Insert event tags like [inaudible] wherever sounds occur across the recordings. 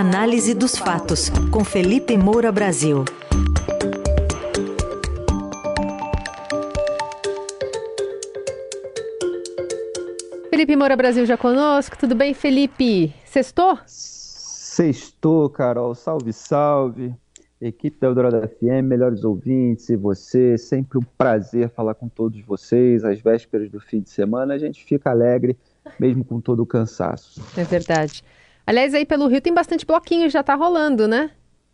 Análise dos fatos, com Felipe Moura Brasil. Felipe Moura Brasil já conosco. Tudo bem, Felipe? Sextou? Sextou, Carol. Salve, salve. Equipe da Eldorado FM, melhores ouvintes e você. Sempre um prazer falar com todos vocês. Às vésperas do fim de semana, a gente fica alegre, mesmo com todo o cansaço. É verdade. Aliás, aí pelo Rio tem bastante bloquinho, já tá rolando, né?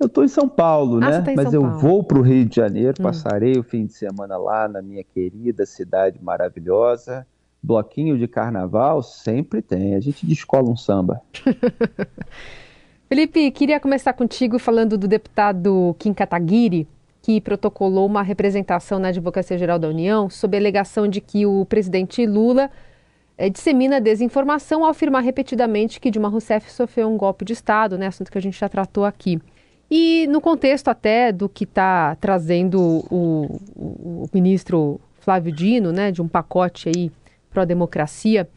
Eu estou em São Paulo, ah, né? Tá Mas São eu Paulo. vou para o Rio de Janeiro, hum. passarei o fim de semana lá na minha querida cidade maravilhosa. Bloquinho de carnaval sempre tem. A gente descola um samba. [laughs] Felipe, queria começar contigo falando do deputado Kim Kataguiri, que protocolou uma representação na Advocacia Geral da União sob a alegação de que o presidente Lula dissemina desinformação ao afirmar repetidamente que Dilma Rousseff sofreu um golpe de Estado, né, assunto que a gente já tratou aqui. E no contexto até do que está trazendo o, o, o, ministro Flávio Dino, né, de um pacote aí pró-democracia,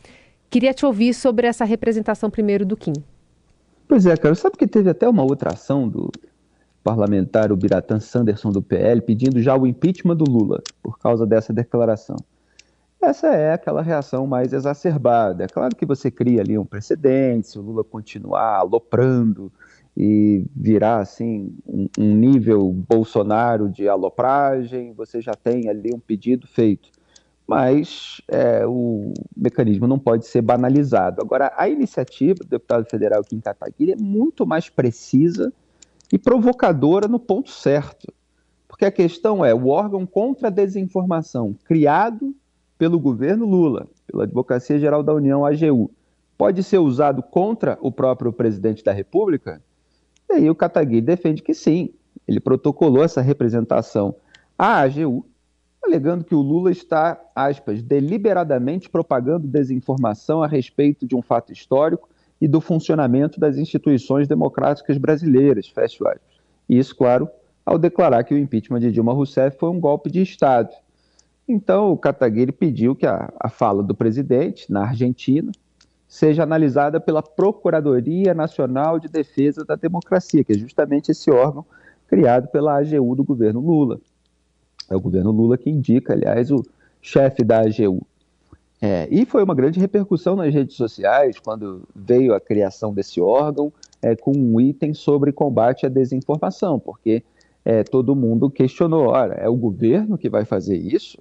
queria te ouvir sobre essa representação primeiro do Kim. Pois é, cara, sabe que teve até uma outra ação do parlamentar, Biratã Sanderson do PL, pedindo já o impeachment do Lula por causa dessa declaração. Essa é aquela reação mais exacerbada. Claro que você cria ali um precedente, se o Lula continuar aloprando e virar assim um, um nível Bolsonaro de alopragem, você já tem ali um pedido feito. Mas é, o mecanismo não pode ser banalizado. Agora, a iniciativa do deputado federal Kim Kataguiri é muito mais precisa e provocadora no ponto certo. Porque a questão é, o órgão contra a desinformação criado pelo governo Lula, pela Advocacia Geral da União, AGU, pode ser usado contra o próprio presidente da República? E aí o Kataguiri defende que sim. Ele protocolou essa representação à AGU, alegando que o Lula está, aspas, deliberadamente propagando desinformação a respeito de um fato histórico e do funcionamento das instituições democráticas brasileiras, fecha aspas. E isso, claro, ao declarar que o impeachment de Dilma Rousseff foi um golpe de Estado. Então, o Kataguiri pediu que a, a fala do presidente, na Argentina, seja analisada pela Procuradoria Nacional de Defesa da Democracia, que é justamente esse órgão criado pela AGU do governo Lula. É o governo Lula que indica, aliás, o chefe da AGU. É, e foi uma grande repercussão nas redes sociais quando veio a criação desse órgão é, com um item sobre combate à desinformação, porque é, todo mundo questionou: olha, é o governo que vai fazer isso?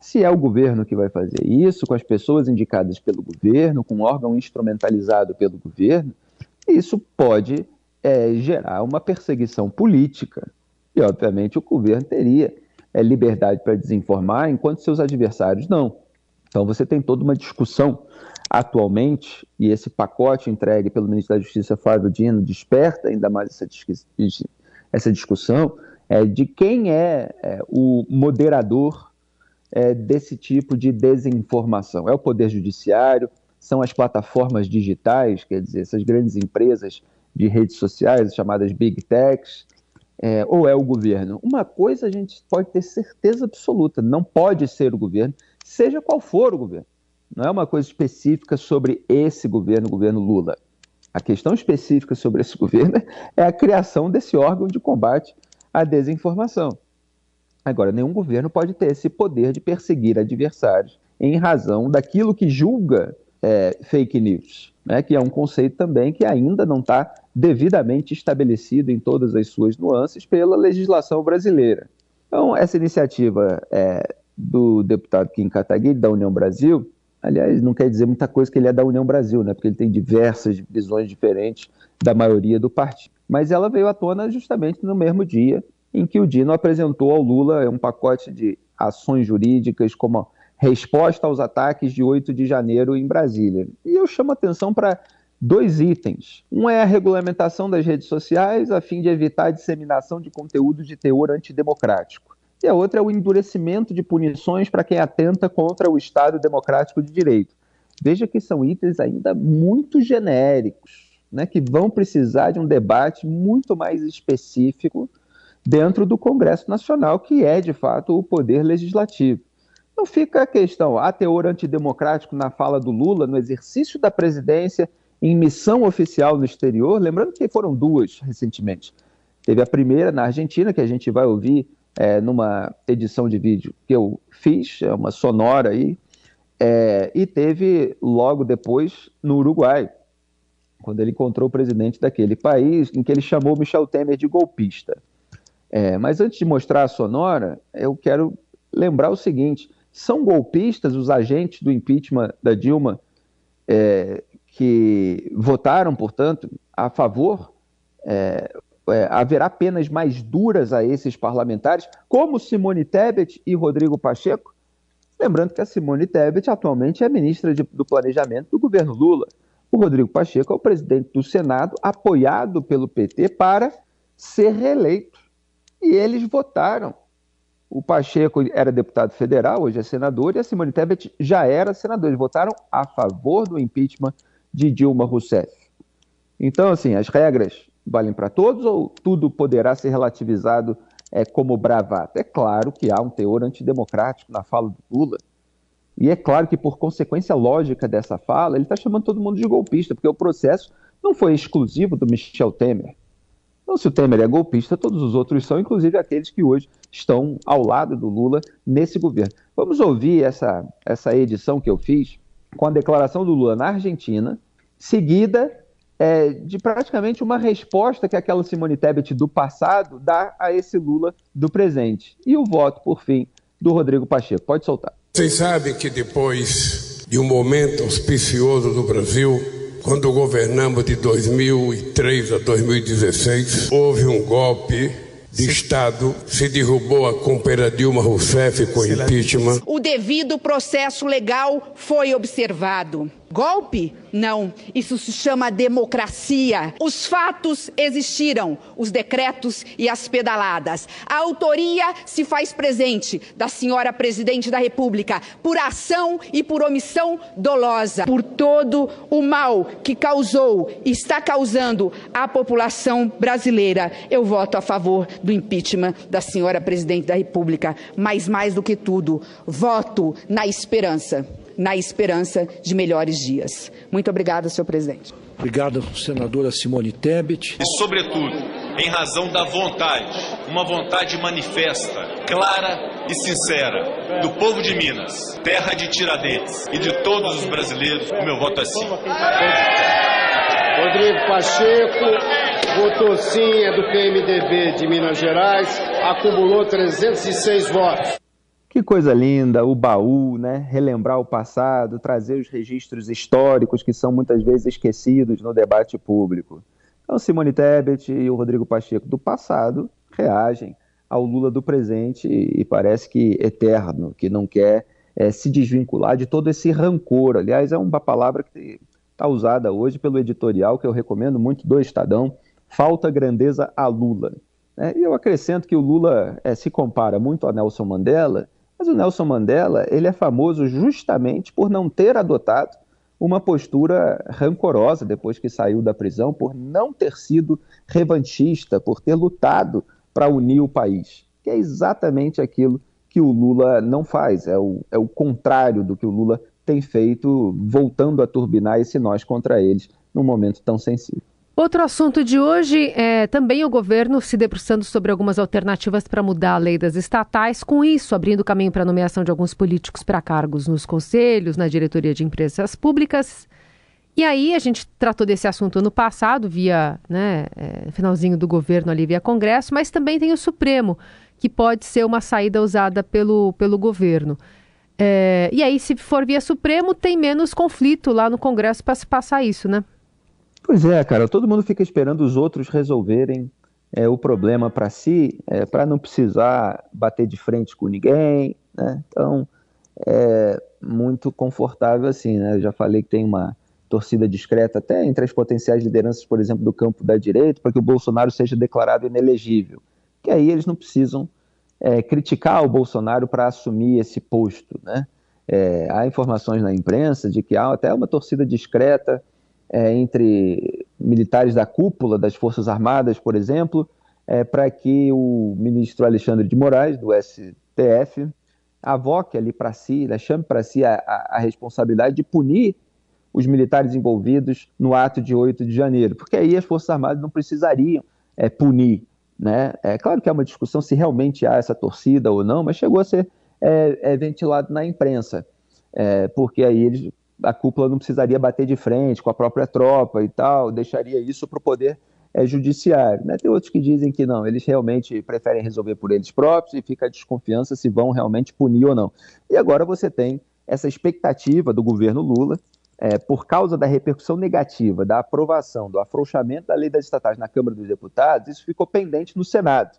Se é o governo que vai fazer isso, com as pessoas indicadas pelo governo, com um órgão instrumentalizado pelo governo, isso pode é, gerar uma perseguição política. E, obviamente, o governo teria é, liberdade para desinformar, enquanto seus adversários não. Então, você tem toda uma discussão atualmente, e esse pacote entregue pelo ministro da Justiça, Flávio Dino, desperta ainda mais essa, essa discussão é, de quem é, é o moderador é, desse tipo de desinformação. É o Poder Judiciário, são as plataformas digitais, quer dizer, essas grandes empresas de redes sociais, chamadas Big Techs, é, ou é o governo? Uma coisa a gente pode ter certeza absoluta: não pode ser o governo, seja qual for o governo. Não é uma coisa específica sobre esse governo, o governo Lula. A questão específica sobre esse [laughs] governo é a criação desse órgão de combate à desinformação. Agora, nenhum governo pode ter esse poder de perseguir adversários em razão daquilo que julga é, fake news, né, que é um conceito também que ainda não está devidamente estabelecido em todas as suas nuances pela legislação brasileira. Então, essa iniciativa é, do deputado Kim Kataguiri, da União Brasil, aliás, não quer dizer muita coisa que ele é da União Brasil, né, porque ele tem diversas visões diferentes da maioria do partido. Mas ela veio à tona justamente no mesmo dia em que o Dino apresentou ao Lula um pacote de ações jurídicas como resposta aos ataques de 8 de janeiro em Brasília. E eu chamo atenção para dois itens. Um é a regulamentação das redes sociais a fim de evitar a disseminação de conteúdo de teor antidemocrático. E a outra é o endurecimento de punições para quem atenta contra o Estado democrático de direito. Veja que são itens ainda muito genéricos, né, que vão precisar de um debate muito mais específico dentro do Congresso Nacional, que é, de fato, o poder legislativo. Então fica a questão, há teor antidemocrático na fala do Lula, no exercício da presidência em missão oficial no exterior, lembrando que foram duas recentemente. Teve a primeira na Argentina, que a gente vai ouvir é, numa edição de vídeo que eu fiz, é uma sonora aí, é, e teve logo depois no Uruguai, quando ele encontrou o presidente daquele país, em que ele chamou Michel Temer de golpista. É, mas antes de mostrar a sonora, eu quero lembrar o seguinte: são golpistas os agentes do impeachment da Dilma é, que votaram, portanto, a favor? É, é haverá penas mais duras a esses parlamentares, como Simone Tebet e Rodrigo Pacheco? Lembrando que a Simone Tebet atualmente é ministra de, do Planejamento do governo Lula. O Rodrigo Pacheco é o presidente do Senado, apoiado pelo PT para ser reeleito. E eles votaram. O Pacheco era deputado federal, hoje é senador, e a Simone Tebet já era senador. Eles votaram a favor do impeachment de Dilma Rousseff. Então, assim, as regras valem para todos ou tudo poderá ser relativizado é, como bravata? É claro que há um teor antidemocrático na fala do Lula. E é claro que, por consequência lógica dessa fala, ele está chamando todo mundo de golpista, porque o processo não foi exclusivo do Michel Temer. Então, se o Temer é golpista, todos os outros são, inclusive aqueles que hoje estão ao lado do Lula nesse governo. Vamos ouvir essa, essa edição que eu fiz com a declaração do Lula na Argentina, seguida é, de praticamente uma resposta que aquela Simone Tebet do passado dá a esse Lula do presente. E o voto, por fim, do Rodrigo Pacheco. Pode soltar. Vocês sabem que depois de um momento auspicioso do Brasil, quando governamos de 2003 a 2016, houve um golpe de Estado, se derrubou a companheira Dilma Rousseff com impeachment. O devido processo legal foi observado. Golpe? Não. Isso se chama democracia. Os fatos existiram, os decretos e as pedaladas. A autoria se faz presente da senhora presidente da República por ação e por omissão dolosa, por todo o mal que causou e está causando à população brasileira. Eu voto a favor do impeachment da senhora presidente da República, mas mais do que tudo, voto na esperança na esperança de melhores dias. Muito obrigada, senhor presidente. Obrigado, senadora Simone Tebet. E, sobretudo, em razão da vontade, uma vontade manifesta, clara e sincera, do povo de Minas, terra de Tiradentes e de todos os brasileiros, o meu voto é sim. Rodrigo Pacheco votou sim, é do PMDB de Minas Gerais, acumulou 306 votos. Que coisa linda, o baú, né? Relembrar o passado, trazer os registros históricos que são muitas vezes esquecidos no debate público. Então, Simone Tebet e o Rodrigo Pacheco do passado reagem ao Lula do presente e parece que eterno, que não quer é, se desvincular de todo esse rancor. Aliás, é uma palavra que está usada hoje pelo editorial que eu recomendo muito do Estadão, falta grandeza a Lula. É, e eu acrescento que o Lula é, se compara muito a Nelson Mandela, mas o Nelson Mandela, ele é famoso justamente por não ter adotado uma postura rancorosa depois que saiu da prisão, por não ter sido revanchista, por ter lutado para unir o país, que é exatamente aquilo que o Lula não faz, é o, é o contrário do que o Lula tem feito, voltando a turbinar esse nós contra eles num momento tão sensível. Outro assunto de hoje é também o governo se debruçando sobre algumas alternativas para mudar a lei das estatais, com isso abrindo caminho para a nomeação de alguns políticos para cargos nos conselhos, na diretoria de empresas públicas. E aí a gente tratou desse assunto no passado, via né, é, finalzinho do governo ali via Congresso, mas também tem o Supremo, que pode ser uma saída usada pelo, pelo governo. É, e aí, se for via Supremo, tem menos conflito lá no Congresso para se passar isso, né? Pois é, cara, todo mundo fica esperando os outros resolverem é, o problema para si, é, para não precisar bater de frente com ninguém, né? Então, é muito confortável assim, né? Eu já falei que tem uma torcida discreta até entre as potenciais lideranças, por exemplo, do campo da direita, para que o Bolsonaro seja declarado inelegível. Que aí eles não precisam é, criticar o Bolsonaro para assumir esse posto, né? É, há informações na imprensa de que há até uma torcida discreta é, entre militares da cúpula das Forças Armadas, por exemplo, é, para que o ministro Alexandre de Moraes, do STF, avoque ali para si, né, chame para si a, a, responsabilidade de punir os militares envolvidos no ato de 8 de janeiro, porque aí as Forças Armadas não precisariam é, punir. Né? É claro que é uma discussão se realmente há essa torcida ou não, mas chegou a ser é, é ventilado na imprensa, é, porque aí eles, a cúpula não precisaria bater de frente com a própria tropa e tal, deixaria isso para o poder é, judiciário. Né? Tem outros que dizem que não, eles realmente preferem resolver por eles próprios e fica a desconfiança se vão realmente punir ou não. E agora você tem essa expectativa do governo Lula, é, por causa da repercussão negativa da aprovação do afrouxamento da lei das estatais na Câmara dos Deputados, isso ficou pendente no Senado.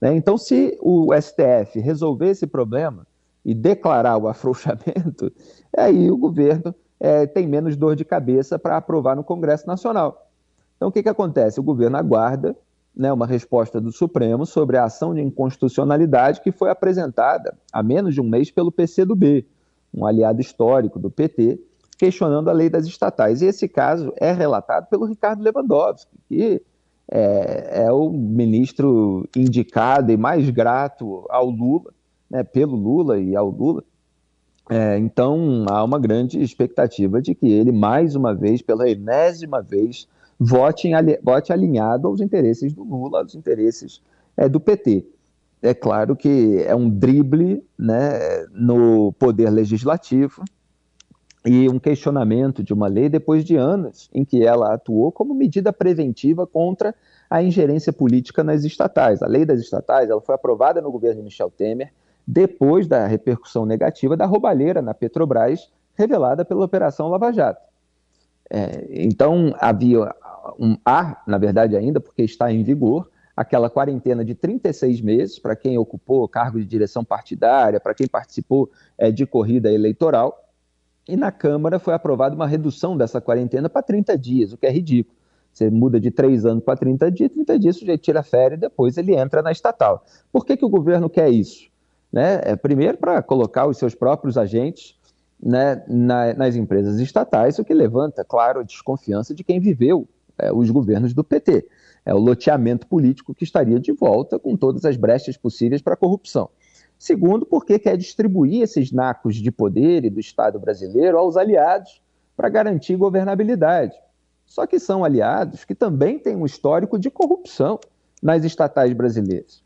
Né? Então, se o STF resolver esse problema e declarar o afrouxamento, [laughs] aí o governo é, tem menos dor de cabeça para aprovar no Congresso Nacional. Então, o que, que acontece? O governo aguarda né, uma resposta do Supremo sobre a ação de inconstitucionalidade que foi apresentada há menos de um mês pelo PCdoB, um aliado histórico do PT, questionando a lei das estatais. E esse caso é relatado pelo Ricardo Lewandowski, que é, é o ministro indicado e mais grato ao Lula, né, pelo Lula e ao Lula. É, então, há uma grande expectativa de que ele, mais uma vez, pela enésima vez, vote, em, vote alinhado aos interesses do Lula, aos interesses é, do PT. É claro que é um drible né, no poder legislativo e um questionamento de uma lei depois de anos em que ela atuou como medida preventiva contra a ingerência política nas estatais. A lei das estatais ela foi aprovada no governo de Michel Temer depois da repercussão negativa da roubalheira na Petrobras revelada pela Operação Lava Jato. É, então havia um, há, na verdade, ainda, porque está em vigor, aquela quarentena de 36 meses para quem ocupou cargo de direção partidária, para quem participou é, de corrida eleitoral. E na Câmara foi aprovada uma redução dessa quarentena para 30 dias, o que é ridículo. Você muda de 3 anos para 30 dias, 30 dias o sujeito tira férias e depois ele entra na estatal. Por que, que o governo quer isso? Né? É, primeiro, para colocar os seus próprios agentes né, na, nas empresas estatais, o que levanta, claro, a desconfiança de quem viveu é, os governos do PT. É o loteamento político que estaria de volta com todas as brechas possíveis para a corrupção. Segundo, porque quer distribuir esses nacos de poder e do Estado brasileiro aos aliados para garantir governabilidade. Só que são aliados que também têm um histórico de corrupção nas estatais brasileiras.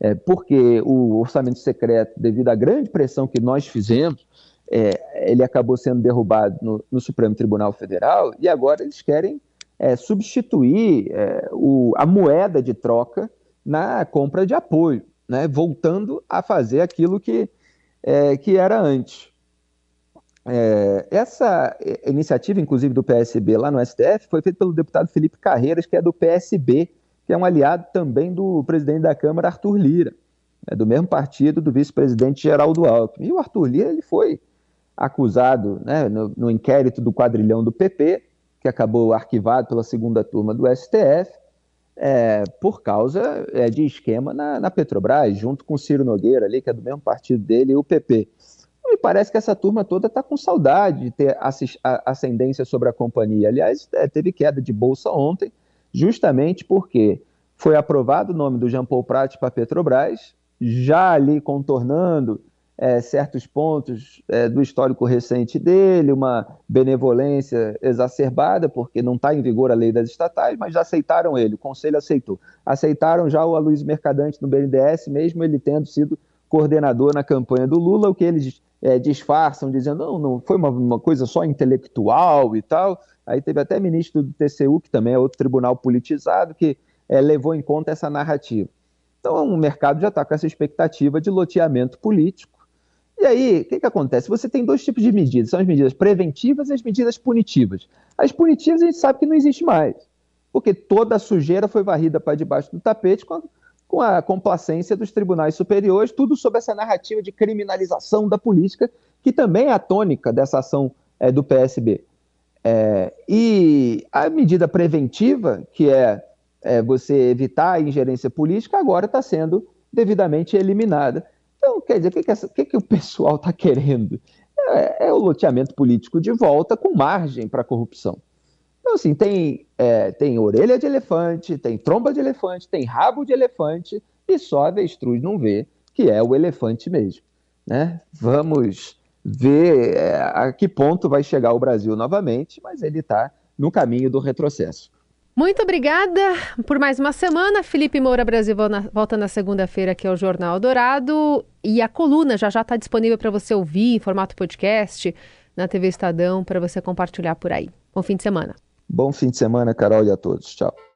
É, porque o orçamento secreto, devido à grande pressão que nós fizemos, é, ele acabou sendo derrubado no, no Supremo Tribunal Federal e agora eles querem é, substituir é, o, a moeda de troca na compra de apoio, né, voltando a fazer aquilo que, é, que era antes. É, essa iniciativa, inclusive, do PSB lá no STF, foi feita pelo deputado Felipe Carreiras, que é do PSB, que é um aliado também do presidente da Câmara, Arthur Lira, é do mesmo partido do vice-presidente Geraldo Alckmin. E o Arthur Lira ele foi acusado né, no, no inquérito do quadrilhão do PP que acabou arquivado pela segunda turma do STF, é, por causa é, de esquema na, na, Petrobras, junto com Ciro Nogueira, ali, que é do mesmo partido dele, e o PP. E parece que essa turma toda está com saudade de ter ascendência sobre a companhia. Aliás, é, teve queda de bolsa ontem, justamente porque foi aprovado o nome do Jean Paul Prat para a Petrobras, já ali contornando é, certos pontos é, do histórico recente dele, uma benevolência exacerbada, porque não está em vigor a lei das estatais, mas já aceitaram ele, o Conselho aceitou. Aceitaram já o Aloysio Mercadante no BNDES, mesmo ele tendo sido coordenador na campanha do Lula, o que eles é, disfarçam, dizendo, não, não foi uma, uma, coisa só intelectual e tal. Aí teve até ministro do TCU, que também é outro tribunal politizado, que é, levou em conta essa narrativa. Então o mercado já está com essa expectativa de loteamento político, e aí, o que, que acontece? Você tem dois tipos de medidas: são as medidas preventivas e as medidas punitivas. As punitivas a gente sabe que não existe mais, porque toda a sujeira foi varrida para debaixo do tapete com a, com a complacência dos tribunais superiores, tudo sob essa narrativa de criminalização da política, que também é a tônica dessa ação é, do PSB. É, e a medida preventiva, que é, é você evitar a ingerência política, agora está sendo devidamente eliminada. Então, quer dizer, o que, que, que, que o pessoal está querendo? É, é, o loteamento político de volta com margem para corrupção. Então, assim, tem, é, tem orelha de elefante, tem tromba de elefante, tem rabo de elefante, e só a avestruz não vê que é o elefante mesmo. Né? Vamos ver é, a que ponto vai chegar o Brasil novamente, mas ele está no caminho do retrocesso. Muito obrigada por mais uma semana. Felipe Moura Brasil volta na segunda-feira aqui ao Jornal Dourado. E a coluna já já está disponível para você ouvir em formato podcast na TV Estadão para você compartilhar por aí. Bom fim de semana. Bom fim de semana, Carol, e a todos. Tchau.